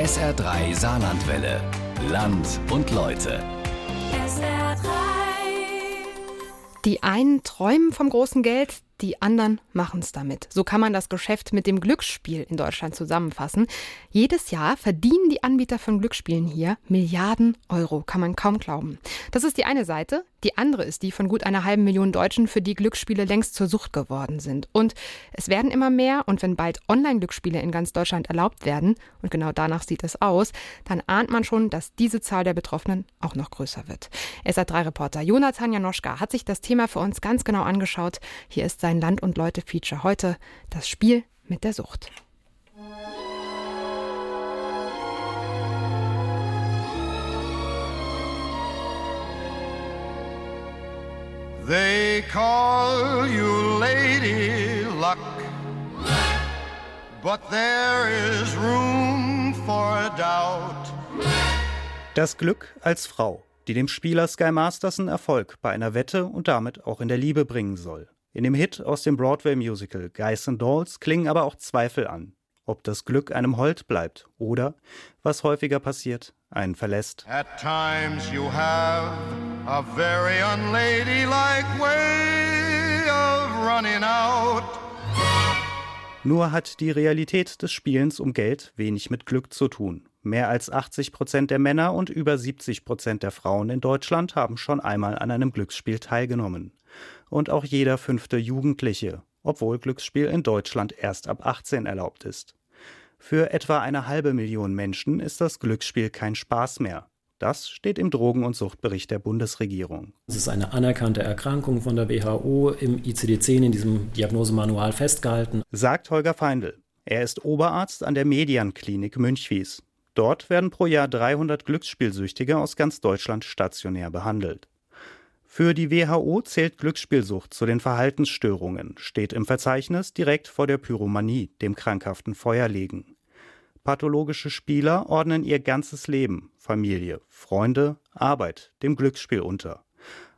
SR3 Saarlandwelle. Land und Leute. SR3. Die einen träumen vom großen Geld, die anderen machen es damit. So kann man das Geschäft mit dem Glücksspiel in Deutschland zusammenfassen. Jedes Jahr verdienen die Anbieter von Glücksspielen hier Milliarden Euro, kann man kaum glauben. Das ist die eine Seite. Die andere ist die von gut einer halben Million Deutschen, für die Glücksspiele längst zur Sucht geworden sind. Und es werden immer mehr und wenn bald Online-Glücksspiele in ganz Deutschland erlaubt werden, und genau danach sieht es aus, dann ahnt man schon, dass diese Zahl der Betroffenen auch noch größer wird. SA3-Reporter Jonathan Janoschka hat sich das Thema für uns ganz genau angeschaut. Hier ist sein Land- und Leute-Feature heute, das Spiel mit der Sucht. They call you Lady Luck, but there is room for doubt. Das Glück als Frau, die dem Spieler Sky Masterson Erfolg bei einer Wette und damit auch in der Liebe bringen soll. In dem Hit aus dem Broadway-Musical Guys and Dolls klingen aber auch Zweifel an, ob das Glück einem hold bleibt oder, was häufiger passiert, einen verlässt. At times you have a very unladylike way of running out. Nur hat die Realität des Spielens um Geld wenig mit Glück zu tun. Mehr als 80 Prozent der Männer und über 70 Prozent der Frauen in Deutschland haben schon einmal an einem Glücksspiel teilgenommen. Und auch jeder fünfte Jugendliche, obwohl Glücksspiel in Deutschland erst ab 18 erlaubt ist. Für etwa eine halbe Million Menschen ist das Glücksspiel kein Spaß mehr. Das steht im Drogen- und Suchtbericht der Bundesregierung. Es ist eine anerkannte Erkrankung von der WHO im ICD-10 in diesem Diagnosemanual festgehalten. Sagt Holger Feindl. Er ist Oberarzt an der Median-Klinik Münchwies. Dort werden pro Jahr 300 Glücksspielsüchtige aus ganz Deutschland stationär behandelt. Für die WHO zählt Glücksspielsucht zu den Verhaltensstörungen, steht im Verzeichnis direkt vor der Pyromanie, dem krankhaften Feuerlegen. Pathologische Spieler ordnen ihr ganzes Leben, Familie, Freunde, Arbeit dem Glücksspiel unter.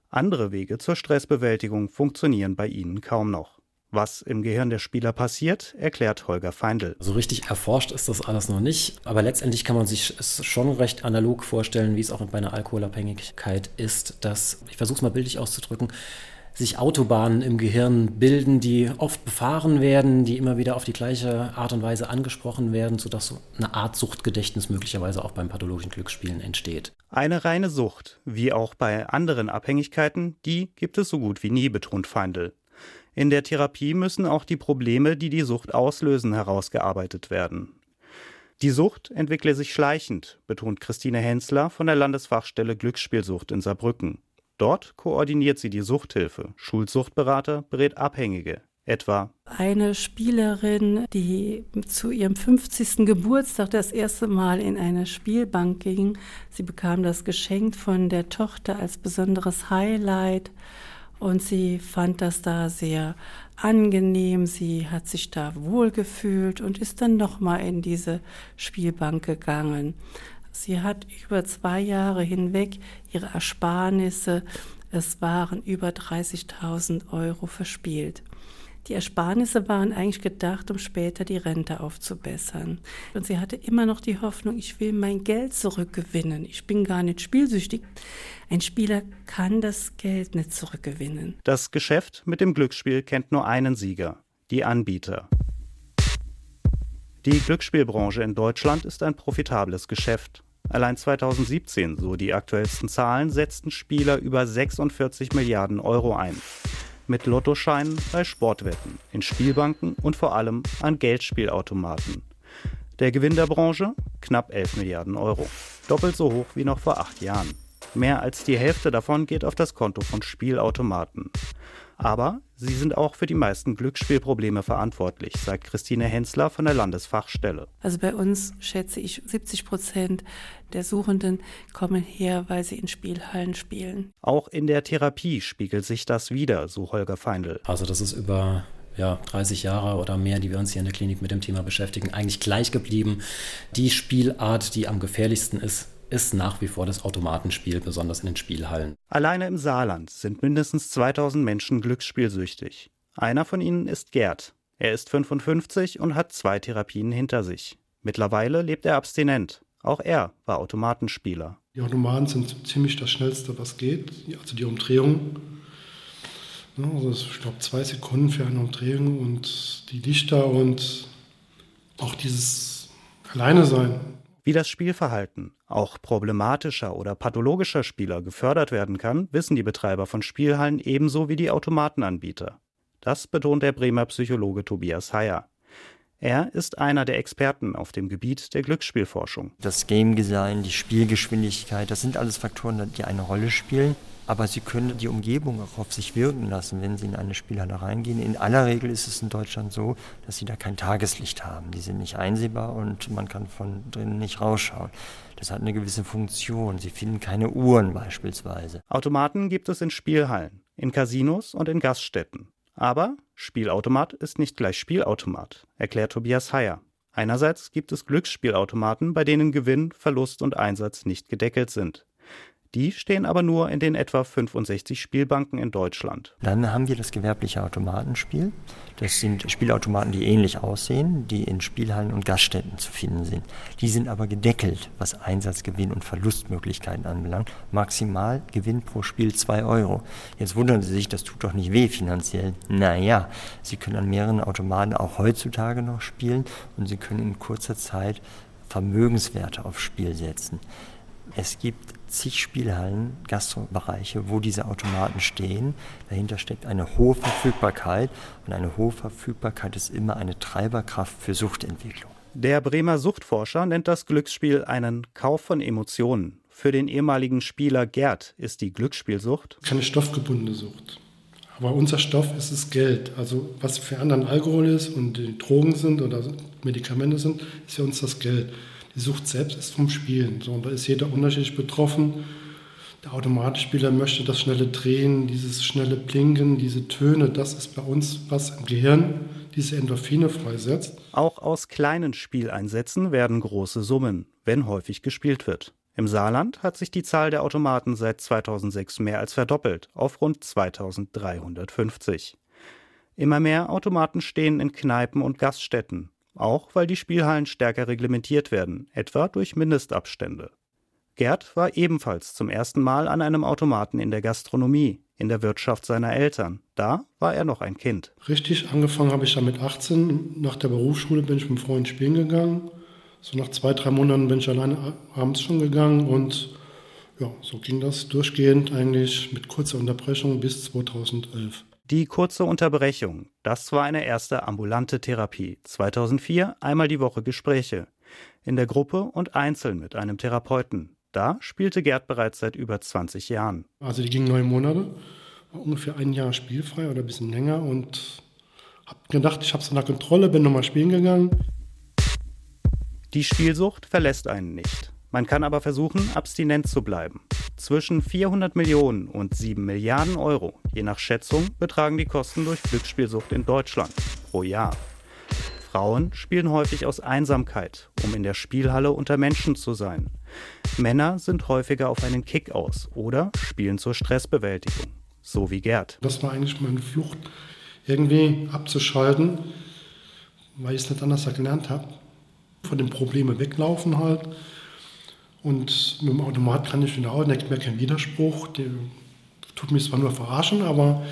Andere Wege zur Stressbewältigung funktionieren bei ihnen kaum noch. Was im Gehirn der Spieler passiert, erklärt Holger Feindl. So richtig erforscht ist das alles noch nicht, aber letztendlich kann man sich es schon recht analog vorstellen, wie es auch bei einer Alkoholabhängigkeit ist, dass, ich versuche es mal bildlich auszudrücken, sich Autobahnen im Gehirn bilden, die oft befahren werden, die immer wieder auf die gleiche Art und Weise angesprochen werden, sodass so eine Art Suchtgedächtnis möglicherweise auch beim pathologischen Glücksspielen entsteht. Eine reine Sucht, wie auch bei anderen Abhängigkeiten, die gibt es so gut wie nie, betont Feindl. In der Therapie müssen auch die Probleme, die die Sucht auslösen, herausgearbeitet werden. Die Sucht entwickle sich schleichend, betont Christine Hensler von der Landesfachstelle Glücksspielsucht in Saarbrücken. Dort koordiniert sie die Suchthilfe. Schulsuchtberater berät Abhängige, etwa eine Spielerin, die zu ihrem 50. Geburtstag das erste Mal in eine Spielbank ging. Sie bekam das geschenkt von der Tochter als besonderes Highlight und sie fand das da sehr angenehm. Sie hat sich da wohlgefühlt und ist dann nochmal in diese Spielbank gegangen. Sie hat über zwei Jahre hinweg ihre Ersparnisse, es waren über 30.000 Euro verspielt. Die Ersparnisse waren eigentlich gedacht, um später die Rente aufzubessern. Und sie hatte immer noch die Hoffnung, ich will mein Geld zurückgewinnen. Ich bin gar nicht spielsüchtig. Ein Spieler kann das Geld nicht zurückgewinnen. Das Geschäft mit dem Glücksspiel kennt nur einen Sieger, die Anbieter. Die Glücksspielbranche in Deutschland ist ein profitables Geschäft. Allein 2017, so die aktuellsten Zahlen, setzten Spieler über 46 Milliarden Euro ein. Mit Lottoscheinen bei Sportwetten, in Spielbanken und vor allem an Geldspielautomaten. Der Gewinn der Branche? Knapp 11 Milliarden Euro. Doppelt so hoch wie noch vor acht Jahren. Mehr als die Hälfte davon geht auf das Konto von Spielautomaten. Aber sie sind auch für die meisten Glücksspielprobleme verantwortlich, sagt Christine Hensler von der Landesfachstelle. Also bei uns schätze ich 70 Prozent der Suchenden kommen her, weil sie in Spielhallen spielen. Auch in der Therapie spiegelt sich das wieder, so Holger Feindl. Also das ist über ja, 30 Jahre oder mehr, die wir uns hier in der Klinik mit dem Thema beschäftigen, eigentlich gleich geblieben. Die Spielart, die am gefährlichsten ist, ist nach wie vor das Automatenspiel, besonders in den Spielhallen. Alleine im Saarland sind mindestens 2000 Menschen glücksspielsüchtig. Einer von ihnen ist Gerd. Er ist 55 und hat zwei Therapien hinter sich. Mittlerweile lebt er abstinent. Auch er war Automatenspieler. Die Automaten sind ziemlich das Schnellste, was geht. Also die Umdrehung. Also ich glaube zwei Sekunden für eine Umdrehung und die Lichter und auch dieses Alleine sein. Wie das Spielverhalten auch problematischer oder pathologischer Spieler gefördert werden kann, wissen die Betreiber von Spielhallen ebenso wie die Automatenanbieter. Das betont der Bremer Psychologe Tobias Heyer. Er ist einer der Experten auf dem Gebiet der Glücksspielforschung. Das Game Design, die Spielgeschwindigkeit, das sind alles Faktoren, die eine Rolle spielen. Aber Sie können die Umgebung auch auf sich wirken lassen, wenn Sie in eine Spielhalle reingehen. In aller Regel ist es in Deutschland so, dass Sie da kein Tageslicht haben. Die sind nicht einsehbar und man kann von drinnen nicht rausschauen. Das hat eine gewisse Funktion. Sie finden keine Uhren beispielsweise. Automaten gibt es in Spielhallen, in Casinos und in Gaststätten. Aber Spielautomat ist nicht gleich Spielautomat, erklärt Tobias Heyer. Einerseits gibt es Glücksspielautomaten, bei denen Gewinn, Verlust und Einsatz nicht gedeckelt sind. Die stehen aber nur in den etwa 65 Spielbanken in Deutschland. Dann haben wir das gewerbliche Automatenspiel. Das sind Spielautomaten, die ähnlich aussehen, die in Spielhallen und Gaststätten zu finden sind. Die sind aber gedeckelt, was Einsatz, Gewinn und Verlustmöglichkeiten anbelangt. Maximal Gewinn pro Spiel 2 Euro. Jetzt wundern Sie sich, das tut doch nicht weh finanziell. Naja, Sie können an mehreren Automaten auch heutzutage noch spielen und Sie können in kurzer Zeit Vermögenswerte aufs Spiel setzen. Es gibt zig Spielhallen, Gastrobereiche, wo diese Automaten stehen. Dahinter steckt eine hohe Verfügbarkeit und eine hohe Verfügbarkeit ist immer eine Treiberkraft für Suchtentwicklung. Der Bremer Suchtforscher nennt das Glücksspiel einen Kauf von Emotionen. Für den ehemaligen Spieler Gerd ist die Glücksspielsucht keine stoffgebundene Sucht. Aber unser Stoff ist das Geld. Also was für anderen Alkohol ist und die Drogen sind oder Medikamente sind, ist für uns das Geld. Die Sucht selbst ist vom Spielen. So, und da ist jeder unterschiedlich betroffen. Der Automatspieler möchte das schnelle Drehen, dieses schnelle Blinken, diese Töne, das ist bei uns, was im Gehirn diese Endorphine freisetzt. Auch aus kleinen Spieleinsätzen werden große Summen, wenn häufig gespielt wird. Im Saarland hat sich die Zahl der Automaten seit 2006 mehr als verdoppelt auf rund 2350. Immer mehr Automaten stehen in Kneipen und Gaststätten, auch weil die Spielhallen stärker reglementiert werden, etwa durch Mindestabstände. Gerd war ebenfalls zum ersten Mal an einem Automaten in der Gastronomie, in der Wirtschaft seiner Eltern. Da war er noch ein Kind. Richtig, angefangen habe ich da mit 18. Nach der Berufsschule bin ich mit einem Freund spielen gegangen. So nach zwei, drei Monaten bin ich alleine abends schon gegangen und ja, so ging das durchgehend eigentlich mit kurzer Unterbrechung bis 2011. Die kurze Unterbrechung, das war eine erste ambulante Therapie. 2004 einmal die Woche Gespräche. In der Gruppe und einzeln mit einem Therapeuten. Da spielte Gerd bereits seit über 20 Jahren. Also die ging neun Monate, war ungefähr ein Jahr spielfrei oder ein bisschen länger und habe gedacht, ich habe es in der Kontrolle, bin nochmal spielen gegangen. Die Spielsucht verlässt einen nicht. Man kann aber versuchen, abstinent zu bleiben. Zwischen 400 Millionen und 7 Milliarden Euro, je nach Schätzung, betragen die Kosten durch Glücksspielsucht in Deutschland pro Jahr. Frauen spielen häufig aus Einsamkeit, um in der Spielhalle unter Menschen zu sein. Männer sind häufiger auf einen Kick aus oder spielen zur Stressbewältigung, so wie Gerd. Das war eigentlich meine Flucht, irgendwie abzuschalten, weil ich es nicht anders gelernt habe. Von den Problemen weglaufen halt und mit dem Automat kann ich wieder auch, denkt mir kein Widerspruch. Der tut mich zwar nur verarschen, aber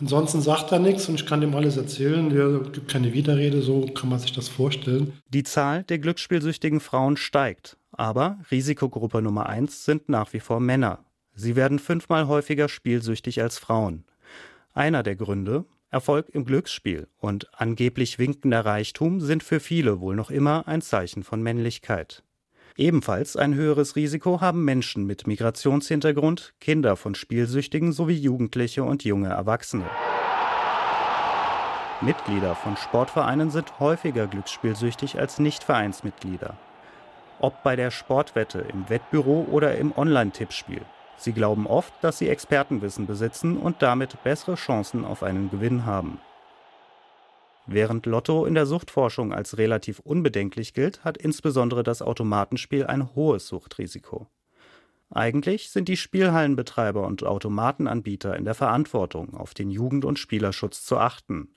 ansonsten sagt er nichts und ich kann dem alles erzählen. Der gibt keine Widerrede, so kann man sich das vorstellen. Die Zahl der glücksspielsüchtigen Frauen steigt, aber Risikogruppe Nummer eins sind nach wie vor Männer. Sie werden fünfmal häufiger spielsüchtig als Frauen. Einer der Gründe, Erfolg im Glücksspiel und angeblich winkender Reichtum sind für viele wohl noch immer ein Zeichen von Männlichkeit. Ebenfalls ein höheres Risiko haben Menschen mit Migrationshintergrund, Kinder von Spielsüchtigen sowie Jugendliche und junge Erwachsene. Mitglieder von Sportvereinen sind häufiger glücksspielsüchtig als Nichtvereinsmitglieder. Ob bei der Sportwette, im Wettbüro oder im Online-Tippspiel. Sie glauben oft, dass sie Expertenwissen besitzen und damit bessere Chancen auf einen Gewinn haben. Während Lotto in der Suchtforschung als relativ unbedenklich gilt, hat insbesondere das Automatenspiel ein hohes Suchtrisiko. Eigentlich sind die Spielhallenbetreiber und Automatenanbieter in der Verantwortung, auf den Jugend- und Spielerschutz zu achten.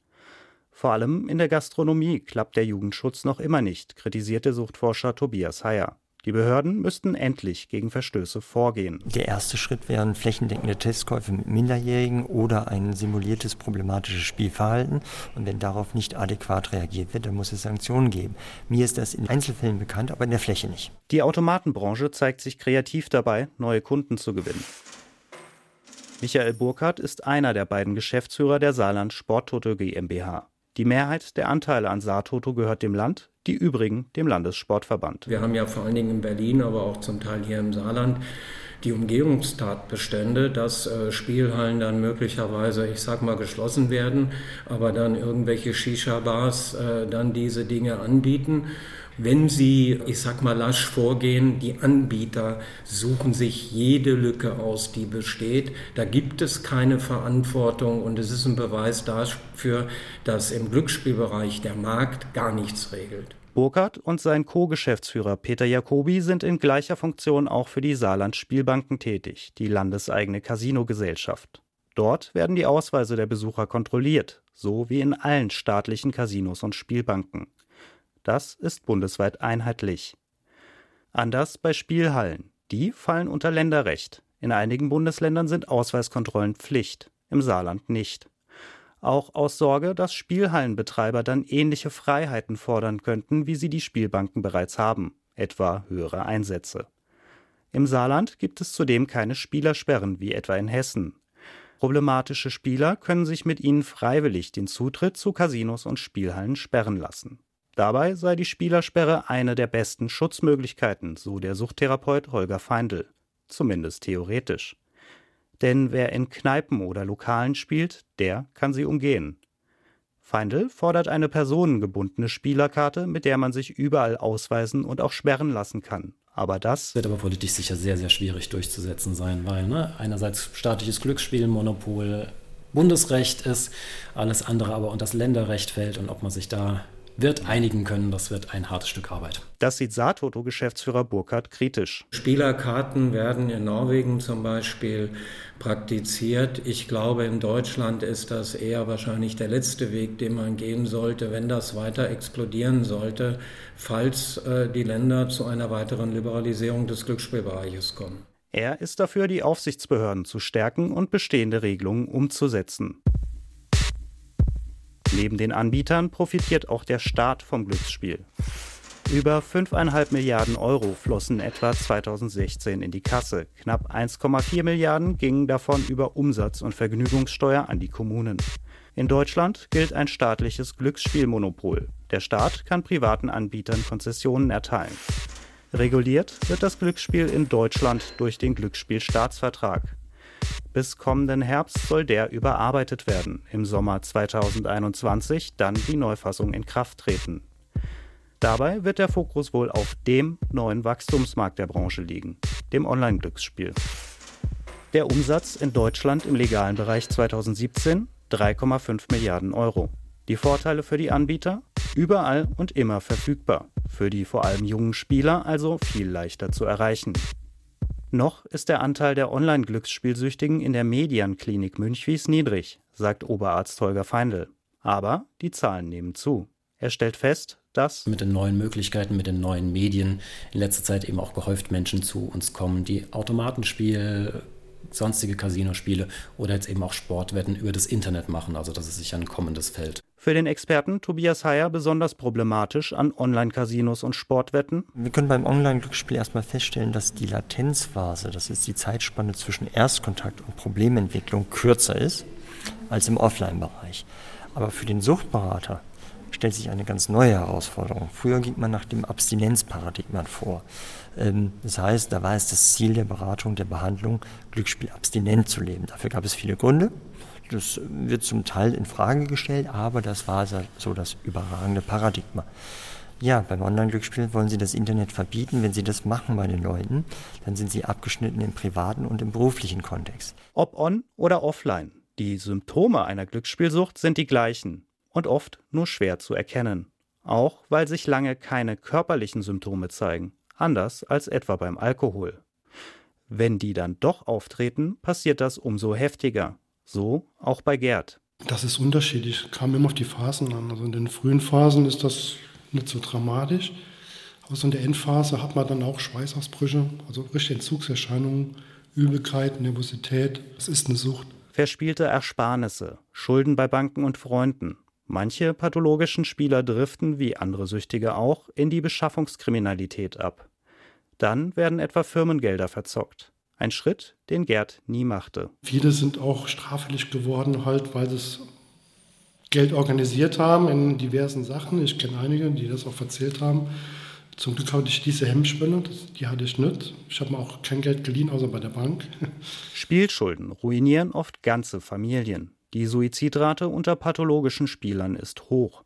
Vor allem in der Gastronomie klappt der Jugendschutz noch immer nicht, kritisierte Suchtforscher Tobias Heyer. Die Behörden müssten endlich gegen Verstöße vorgehen. Der erste Schritt wären flächendeckende Testkäufe mit Minderjährigen oder ein simuliertes problematisches Spielverhalten. Und wenn darauf nicht adäquat reagiert wird, dann muss es Sanktionen geben. Mir ist das in Einzelfällen bekannt, aber in der Fläche nicht. Die Automatenbranche zeigt sich kreativ dabei, neue Kunden zu gewinnen. Michael Burkhardt ist einer der beiden Geschäftsführer der Saarland Sporttoto GmbH. Die Mehrheit der Anteile an Saartoto gehört dem Land, die übrigen dem Landessportverband. Wir haben ja vor allen Dingen in Berlin, aber auch zum Teil hier im Saarland die Umgehungstatbestände, dass äh, Spielhallen dann möglicherweise, ich sag mal, geschlossen werden, aber dann irgendwelche Shisha-Bars äh, dann diese Dinge anbieten. Wenn Sie, ich sag mal, lasch vorgehen, die Anbieter suchen sich jede Lücke aus, die besteht. Da gibt es keine Verantwortung und es ist ein Beweis dafür, dass im Glücksspielbereich der Markt gar nichts regelt. Burkhardt und sein Co-Geschäftsführer Peter Jacobi sind in gleicher Funktion auch für die Saarland Spielbanken tätig, die landeseigene Casino-Gesellschaft. Dort werden die Ausweise der Besucher kontrolliert, so wie in allen staatlichen Casinos und Spielbanken. Das ist bundesweit einheitlich. Anders bei Spielhallen. Die fallen unter Länderrecht. In einigen Bundesländern sind Ausweiskontrollen Pflicht, im Saarland nicht. Auch aus Sorge, dass Spielhallenbetreiber dann ähnliche Freiheiten fordern könnten, wie sie die Spielbanken bereits haben, etwa höhere Einsätze. Im Saarland gibt es zudem keine Spielersperren wie etwa in Hessen. Problematische Spieler können sich mit ihnen freiwillig den Zutritt zu Casinos und Spielhallen sperren lassen. Dabei sei die Spielersperre eine der besten Schutzmöglichkeiten, so der Suchttherapeut Holger Feindl. Zumindest theoretisch. Denn wer in Kneipen oder Lokalen spielt, der kann sie umgehen. Feindl fordert eine personengebundene Spielerkarte, mit der man sich überall ausweisen und auch sperren lassen kann. Aber das wird aber politisch sicher sehr, sehr schwierig durchzusetzen sein, weil ne, einerseits staatliches Glücksspielmonopol Bundesrecht ist, alles andere aber unter das Länderrecht fällt und ob man sich da wird einigen können. Das wird ein hartes Stück Arbeit. Das sieht Saartoto-Geschäftsführer Burkhardt kritisch. Spielerkarten werden in Norwegen zum Beispiel praktiziert. Ich glaube, in Deutschland ist das eher wahrscheinlich der letzte Weg, den man gehen sollte, wenn das weiter explodieren sollte, falls äh, die Länder zu einer weiteren Liberalisierung des Glücksspielbereiches kommen. Er ist dafür, die Aufsichtsbehörden zu stärken und bestehende Regelungen umzusetzen. Neben den Anbietern profitiert auch der Staat vom Glücksspiel. Über 5,5 Milliarden Euro flossen etwa 2016 in die Kasse. Knapp 1,4 Milliarden gingen davon über Umsatz- und Vergnügungssteuer an die Kommunen. In Deutschland gilt ein staatliches Glücksspielmonopol. Der Staat kann privaten Anbietern Konzessionen erteilen. Reguliert wird das Glücksspiel in Deutschland durch den Glücksspielstaatsvertrag. Bis kommenden Herbst soll der überarbeitet werden. Im Sommer 2021 dann die Neufassung in Kraft treten. Dabei wird der Fokus wohl auf dem neuen Wachstumsmarkt der Branche liegen, dem Online-Glücksspiel. Der Umsatz in Deutschland im legalen Bereich 2017 3,5 Milliarden Euro. Die Vorteile für die Anbieter? Überall und immer verfügbar. Für die vor allem jungen Spieler also viel leichter zu erreichen. Noch ist der Anteil der Online-Glücksspielsüchtigen in der Medianklinik Münchwies niedrig, sagt Oberarzt Holger Feindl. Aber die Zahlen nehmen zu. Er stellt fest, dass mit den neuen Möglichkeiten, mit den neuen Medien in letzter Zeit eben auch gehäuft Menschen zu uns kommen, die Automatenspiel, sonstige Casinospiele oder jetzt eben auch Sportwetten über das Internet machen. Also das ist sicher ein kommendes Feld. Für den Experten Tobias Heyer besonders problematisch an Online-Casinos und Sportwetten? Wir können beim Online-Glücksspiel erstmal feststellen, dass die Latenzphase, das ist die Zeitspanne zwischen Erstkontakt und Problementwicklung, kürzer ist als im Offline-Bereich. Aber für den Suchtberater stellt sich eine ganz neue Herausforderung. Früher ging man nach dem Abstinenzparadigma vor. Ähm, das heißt, da war es das Ziel der Beratung, der Behandlung, Glücksspiel abstinent zu leben. Dafür gab es viele Gründe. Das wird zum Teil in Frage gestellt, aber das war so das überragende Paradigma. Ja, beim Online-Glücksspiel wollen Sie das Internet verbieten. Wenn Sie das machen bei den Leuten, dann sind Sie abgeschnitten im privaten und im beruflichen Kontext. Ob on oder offline, die Symptome einer Glücksspielsucht sind die gleichen und oft nur schwer zu erkennen. Auch weil sich lange keine körperlichen Symptome zeigen, anders als etwa beim Alkohol. Wenn die dann doch auftreten, passiert das umso heftiger. So auch bei Gerd. Das ist unterschiedlich, kam immer auf die Phasen an. Also in den frühen Phasen ist das nicht so dramatisch. Aber so in der Endphase hat man dann auch Schweißausbrüche, also richtige Entzugserscheinungen, Übelkeit, Nervosität. Das ist eine Sucht. Verspielte Ersparnisse, Schulden bei Banken und Freunden. Manche pathologischen Spieler driften, wie andere Süchtige auch, in die Beschaffungskriminalität ab. Dann werden etwa Firmengelder verzockt. Ein Schritt, den Gerd nie machte. Viele sind auch straffällig geworden, halt, weil sie Geld organisiert haben in diversen Sachen. Ich kenne einige, die das auch erzählt haben. Zum Glück hatte ich diese Hemmschwelle, die hatte ich nicht. Ich habe mir auch kein Geld geliehen, außer bei der Bank. Spielschulden ruinieren oft ganze Familien. Die Suizidrate unter pathologischen Spielern ist hoch.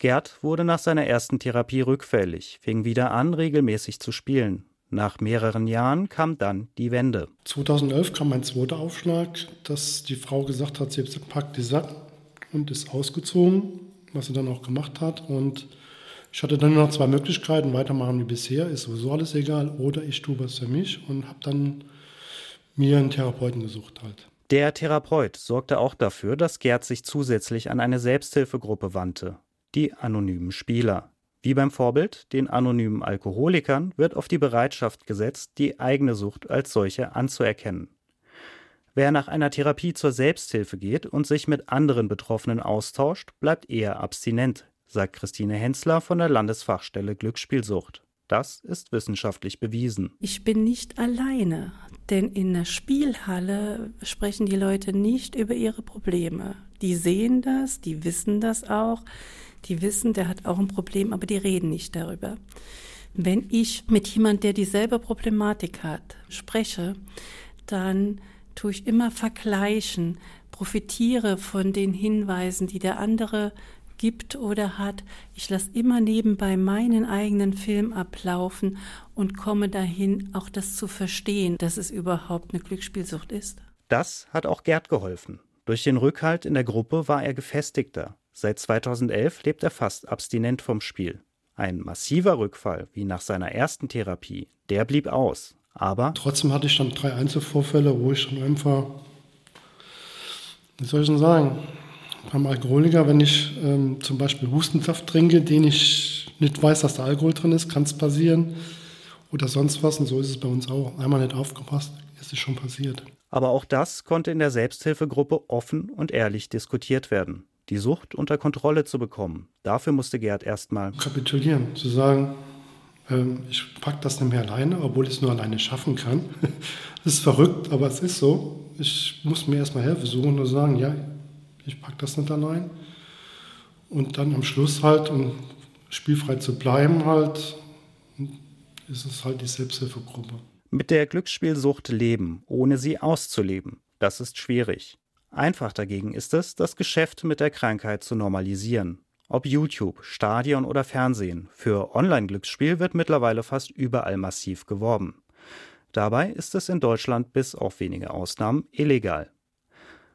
Gerd wurde nach seiner ersten Therapie rückfällig, fing wieder an, regelmäßig zu spielen. Nach mehreren Jahren kam dann die Wende. 2011 kam mein zweiter Aufschlag, dass die Frau gesagt hat, sie packt die Sack und ist ausgezogen, was sie dann auch gemacht hat. Und ich hatte dann noch zwei Möglichkeiten, weitermachen wie bisher, ist sowieso alles egal, oder ich tue was für mich und habe dann mir einen Therapeuten gesucht halt. Der Therapeut sorgte auch dafür, dass Gerd sich zusätzlich an eine Selbsthilfegruppe wandte, die anonymen Spieler. Wie beim Vorbild, den anonymen Alkoholikern, wird auf die Bereitschaft gesetzt, die eigene Sucht als solche anzuerkennen. Wer nach einer Therapie zur Selbsthilfe geht und sich mit anderen Betroffenen austauscht, bleibt eher abstinent, sagt Christine Hensler von der Landesfachstelle Glücksspielsucht. Das ist wissenschaftlich bewiesen. Ich bin nicht alleine, denn in der Spielhalle sprechen die Leute nicht über ihre Probleme. Die sehen das, die wissen das auch, die wissen, der hat auch ein Problem, aber die reden nicht darüber. Wenn ich mit jemand, der dieselbe Problematik hat, spreche, dann tue ich immer vergleichen, profitiere von den Hinweisen, die der andere gibt oder hat. Ich lasse immer nebenbei meinen eigenen Film ablaufen und komme dahin, auch das zu verstehen, dass es überhaupt eine Glücksspielsucht ist. Das hat auch Gerd geholfen. Durch den Rückhalt in der Gruppe war er gefestigter. Seit 2011 lebt er fast abstinent vom Spiel. Ein massiver Rückfall, wie nach seiner ersten Therapie, der blieb aus. Aber trotzdem hatte ich dann drei Einzelvorfälle, wo ich dann einfach, wie soll ich denn sagen, beim Alkoholiker, wenn ich ähm, zum Beispiel Hustensaft trinke, den ich nicht weiß, dass da Alkohol drin ist, kann es passieren. Oder sonst was. Und so ist es bei uns auch. Einmal nicht aufgepasst, ist es schon passiert. Aber auch das konnte in der Selbsthilfegruppe offen und ehrlich diskutiert werden. Die Sucht unter Kontrolle zu bekommen. Dafür musste Gerd erstmal kapitulieren, zu sagen, ähm, ich packe das nicht mehr alleine, obwohl ich es nur alleine schaffen kann. das ist verrückt, aber es ist so. Ich muss mir erstmal Hilfe suchen und sagen, ja, ich packe das nicht allein. Und dann am Schluss halt, um spielfrei zu bleiben, halt, ist es halt die Selbsthilfegruppe. Mit der Glücksspielsucht leben, ohne sie auszuleben, das ist schwierig. Einfach dagegen ist es, das Geschäft mit der Krankheit zu normalisieren. Ob YouTube, Stadion oder Fernsehen, für Online-Glücksspiel wird mittlerweile fast überall massiv geworben. Dabei ist es in Deutschland bis auf wenige Ausnahmen illegal.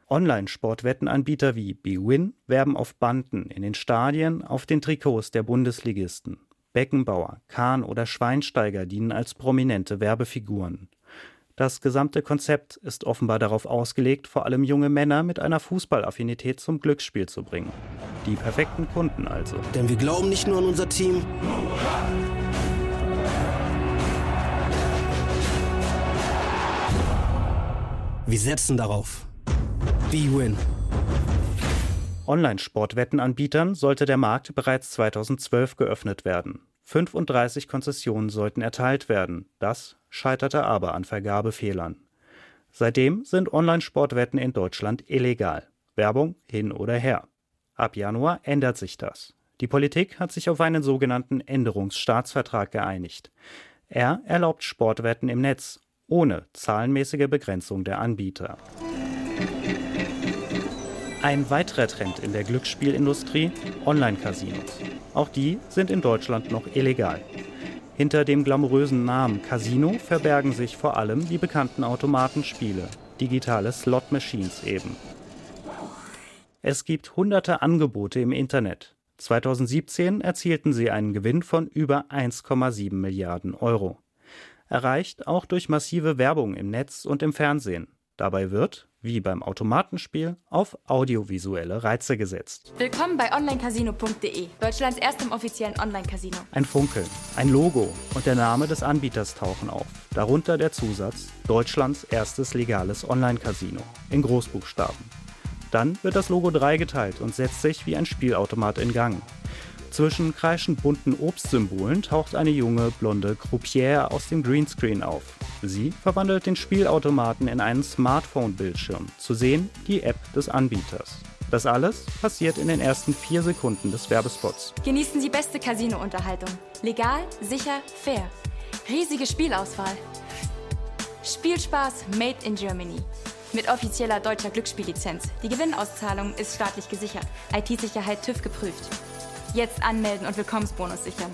Online-Sportwettenanbieter wie bwin werben auf Banden in den Stadien auf den Trikots der Bundesligisten. Beckenbauer, Kahn oder Schweinsteiger dienen als prominente Werbefiguren. Das gesamte Konzept ist offenbar darauf ausgelegt, vor allem junge Männer mit einer Fußballaffinität zum Glücksspiel zu bringen. Die perfekten Kunden also. Denn wir glauben nicht nur an unser Team. Wir setzen darauf. B-Win. Online-Sportwettenanbietern sollte der Markt bereits 2012 geöffnet werden. 35 Konzessionen sollten erteilt werden. Das scheiterte aber an Vergabefehlern. Seitdem sind Online-Sportwetten in Deutschland illegal. Werbung hin oder her. Ab Januar ändert sich das. Die Politik hat sich auf einen sogenannten Änderungsstaatsvertrag geeinigt. Er erlaubt Sportwetten im Netz ohne zahlenmäßige Begrenzung der Anbieter. Ein weiterer Trend in der Glücksspielindustrie Online-Casinos. Auch die sind in Deutschland noch illegal. Hinter dem glamourösen Namen Casino verbergen sich vor allem die bekannten Automatenspiele, digitale Slot-Machines eben. Es gibt hunderte Angebote im Internet. 2017 erzielten sie einen Gewinn von über 1,7 Milliarden Euro. Erreicht auch durch massive Werbung im Netz und im Fernsehen. Dabei wird, wie beim Automatenspiel, auf audiovisuelle Reize gesetzt. Willkommen bei onlinecasino.de, Deutschlands erstem offiziellen Online-Casino. Ein Funkeln, ein Logo und der Name des Anbieters tauchen auf. Darunter der Zusatz Deutschlands erstes legales Online-Casino in Großbuchstaben. Dann wird das Logo dreigeteilt und setzt sich wie ein Spielautomat in Gang. Zwischen kreischend bunten Obstsymbolen taucht eine junge, blonde Croupière aus dem Greenscreen auf. Sie verwandelt den Spielautomaten in einen Smartphone-Bildschirm. Zu sehen die App des Anbieters. Das alles passiert in den ersten vier Sekunden des Werbespots. Genießen Sie beste Casino-Unterhaltung. Legal, sicher, fair. Riesige Spielauswahl. Spielspaß made in Germany. Mit offizieller deutscher Glücksspiellizenz. Die Gewinnauszahlung ist staatlich gesichert. IT-Sicherheit TÜV geprüft. Jetzt anmelden und Willkommensbonus sichern.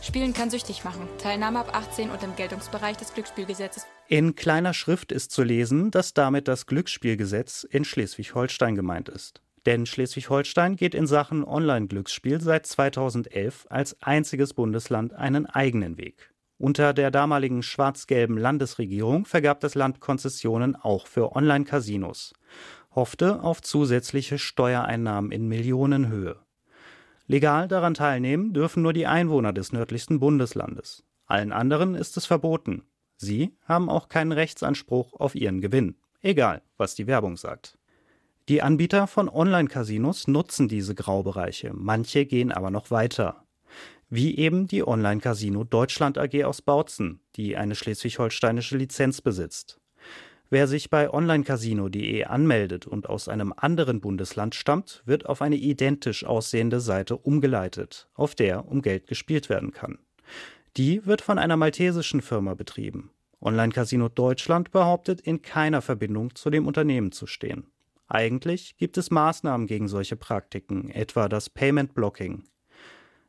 Spielen kann süchtig machen. Teilnahme ab 18 und im Geltungsbereich des Glücksspielgesetzes. In kleiner Schrift ist zu lesen, dass damit das Glücksspielgesetz in Schleswig-Holstein gemeint ist. Denn Schleswig-Holstein geht in Sachen Online-Glücksspiel seit 2011 als einziges Bundesland einen eigenen Weg. Unter der damaligen schwarz-gelben Landesregierung vergab das Land Konzessionen auch für Online-Casinos, hoffte auf zusätzliche Steuereinnahmen in Millionenhöhe. Legal daran teilnehmen dürfen nur die Einwohner des nördlichsten Bundeslandes. Allen anderen ist es verboten. Sie haben auch keinen Rechtsanspruch auf ihren Gewinn, egal was die Werbung sagt. Die Anbieter von Online-Casinos nutzen diese Graubereiche, manche gehen aber noch weiter. Wie eben die Online-Casino Deutschland AG aus Bautzen, die eine schleswig-holsteinische Lizenz besitzt. Wer sich bei onlinecasino.de anmeldet und aus einem anderen Bundesland stammt, wird auf eine identisch aussehende Seite umgeleitet, auf der um Geld gespielt werden kann. Die wird von einer maltesischen Firma betrieben. Online Casino Deutschland behauptet, in keiner Verbindung zu dem Unternehmen zu stehen. Eigentlich gibt es Maßnahmen gegen solche Praktiken, etwa das Payment Blocking.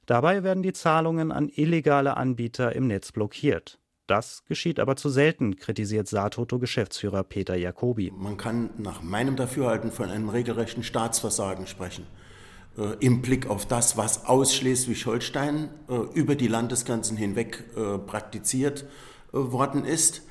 Dabei werden die Zahlungen an illegale Anbieter im Netz blockiert. Das geschieht aber zu selten, kritisiert Satoto-Geschäftsführer Peter Jacobi. Man kann nach meinem Dafürhalten von einem regelrechten Staatsversagen sprechen. Äh, Im Blick auf das, was aus Schleswig-Holstein äh, über die Landesgrenzen hinweg äh, praktiziert äh, worden ist.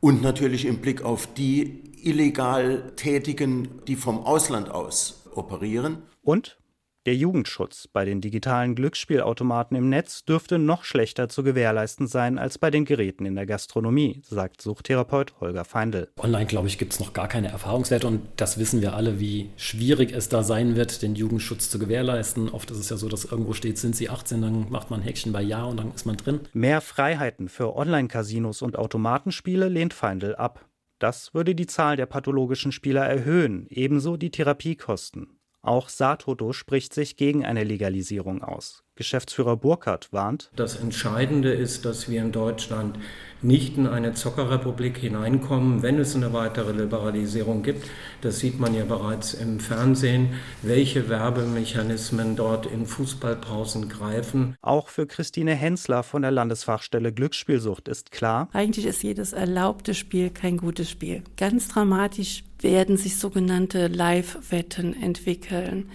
Und natürlich im Blick auf die illegal Tätigen, die vom Ausland aus operieren. Und der Jugendschutz bei den digitalen Glücksspielautomaten im Netz dürfte noch schlechter zu gewährleisten sein als bei den Geräten in der Gastronomie, sagt Suchtherapeut Holger Feindl. Online, glaube ich, gibt es noch gar keine Erfahrungswerte und das wissen wir alle, wie schwierig es da sein wird, den Jugendschutz zu gewährleisten. Oft ist es ja so, dass irgendwo steht, sind sie 18, dann macht man ein Häkchen bei Ja und dann ist man drin. Mehr Freiheiten für Online-Casinos und Automatenspiele lehnt Feindl ab. Das würde die Zahl der pathologischen Spieler erhöhen, ebenso die Therapiekosten. Auch Satoto spricht sich gegen eine Legalisierung aus. Geschäftsführer Burkhardt warnt. Das Entscheidende ist, dass wir in Deutschland nicht in eine Zockerrepublik hineinkommen, wenn es eine weitere Liberalisierung gibt. Das sieht man ja bereits im Fernsehen, welche Werbemechanismen dort in Fußballpausen greifen. Auch für Christine Hensler von der Landesfachstelle Glücksspielsucht ist klar. Eigentlich ist jedes erlaubte Spiel kein gutes Spiel. Ganz dramatisch werden sich sogenannte Live-Wetten entwickeln.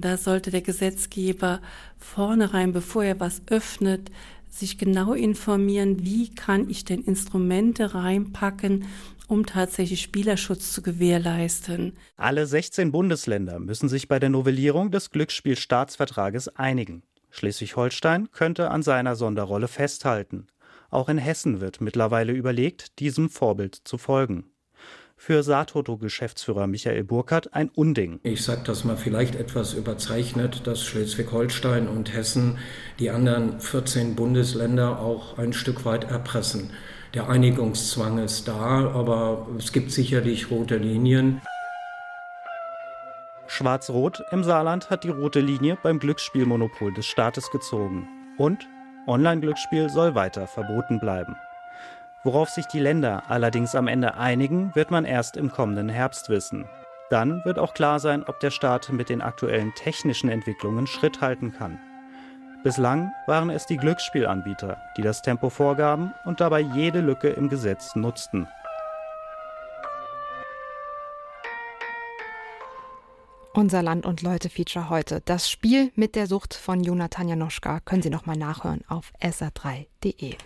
Da sollte der Gesetzgeber vornherein, bevor er was öffnet, sich genau informieren, wie kann ich denn Instrumente reinpacken, um tatsächlich Spielerschutz zu gewährleisten. Alle 16 Bundesländer müssen sich bei der Novellierung des Glücksspielstaatsvertrages einigen. Schleswig-Holstein könnte an seiner Sonderrolle festhalten. Auch in Hessen wird mittlerweile überlegt, diesem Vorbild zu folgen für Satoto-Geschäftsführer Michael Burkhardt ein Unding. Ich sage das mal vielleicht etwas überzeichnet, dass Schleswig-Holstein und Hessen die anderen 14 Bundesländer auch ein Stück weit erpressen. Der Einigungszwang ist da, aber es gibt sicherlich rote Linien. Schwarz-Rot im Saarland hat die rote Linie beim Glücksspielmonopol des Staates gezogen. Und Online-Glücksspiel soll weiter verboten bleiben. Worauf sich die Länder allerdings am Ende einigen, wird man erst im kommenden Herbst wissen. Dann wird auch klar sein, ob der Staat mit den aktuellen technischen Entwicklungen Schritt halten kann. Bislang waren es die Glücksspielanbieter, die das Tempo vorgaben und dabei jede Lücke im Gesetz nutzten. Unser Land und Leute Feature heute. Das Spiel mit der Sucht von Jonathan Janoschka können Sie nochmal nachhören auf sr3.de.